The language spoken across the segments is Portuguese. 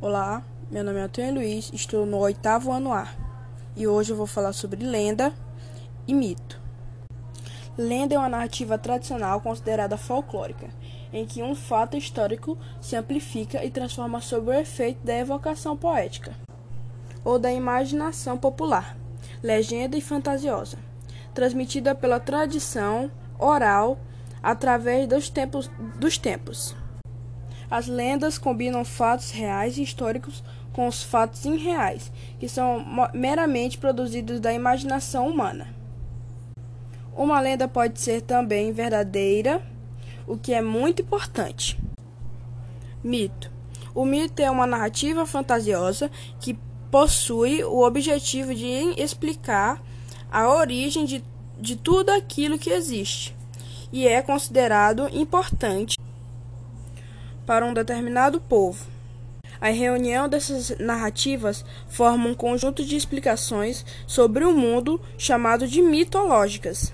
Olá, meu nome é Antônio Luiz, estou no oitavo ano A e hoje eu vou falar sobre lenda e mito. Lenda é uma narrativa tradicional considerada folclórica, em que um fato histórico se amplifica e transforma sob o efeito da evocação poética ou da imaginação popular, legenda e fantasiosa, transmitida pela tradição oral através dos tempos. Dos tempos. As lendas combinam fatos reais e históricos com os fatos irreais, que são meramente produzidos da imaginação humana. Uma lenda pode ser também verdadeira, o que é muito importante. Mito: O mito é uma narrativa fantasiosa que possui o objetivo de explicar a origem de, de tudo aquilo que existe e é considerado importante para um determinado povo. A reunião dessas narrativas forma um conjunto de explicações sobre o mundo chamado de mitológicas.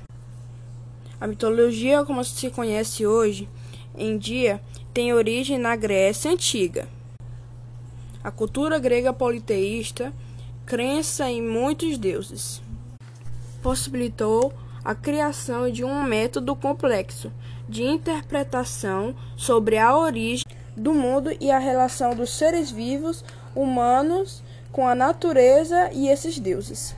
A mitologia, como se conhece hoje em dia, tem origem na Grécia Antiga. A cultura grega politeísta, crença em muitos deuses, possibilitou a criação de um método complexo de interpretação sobre a origem do mundo e a relação dos seres vivos humanos com a natureza e esses deuses.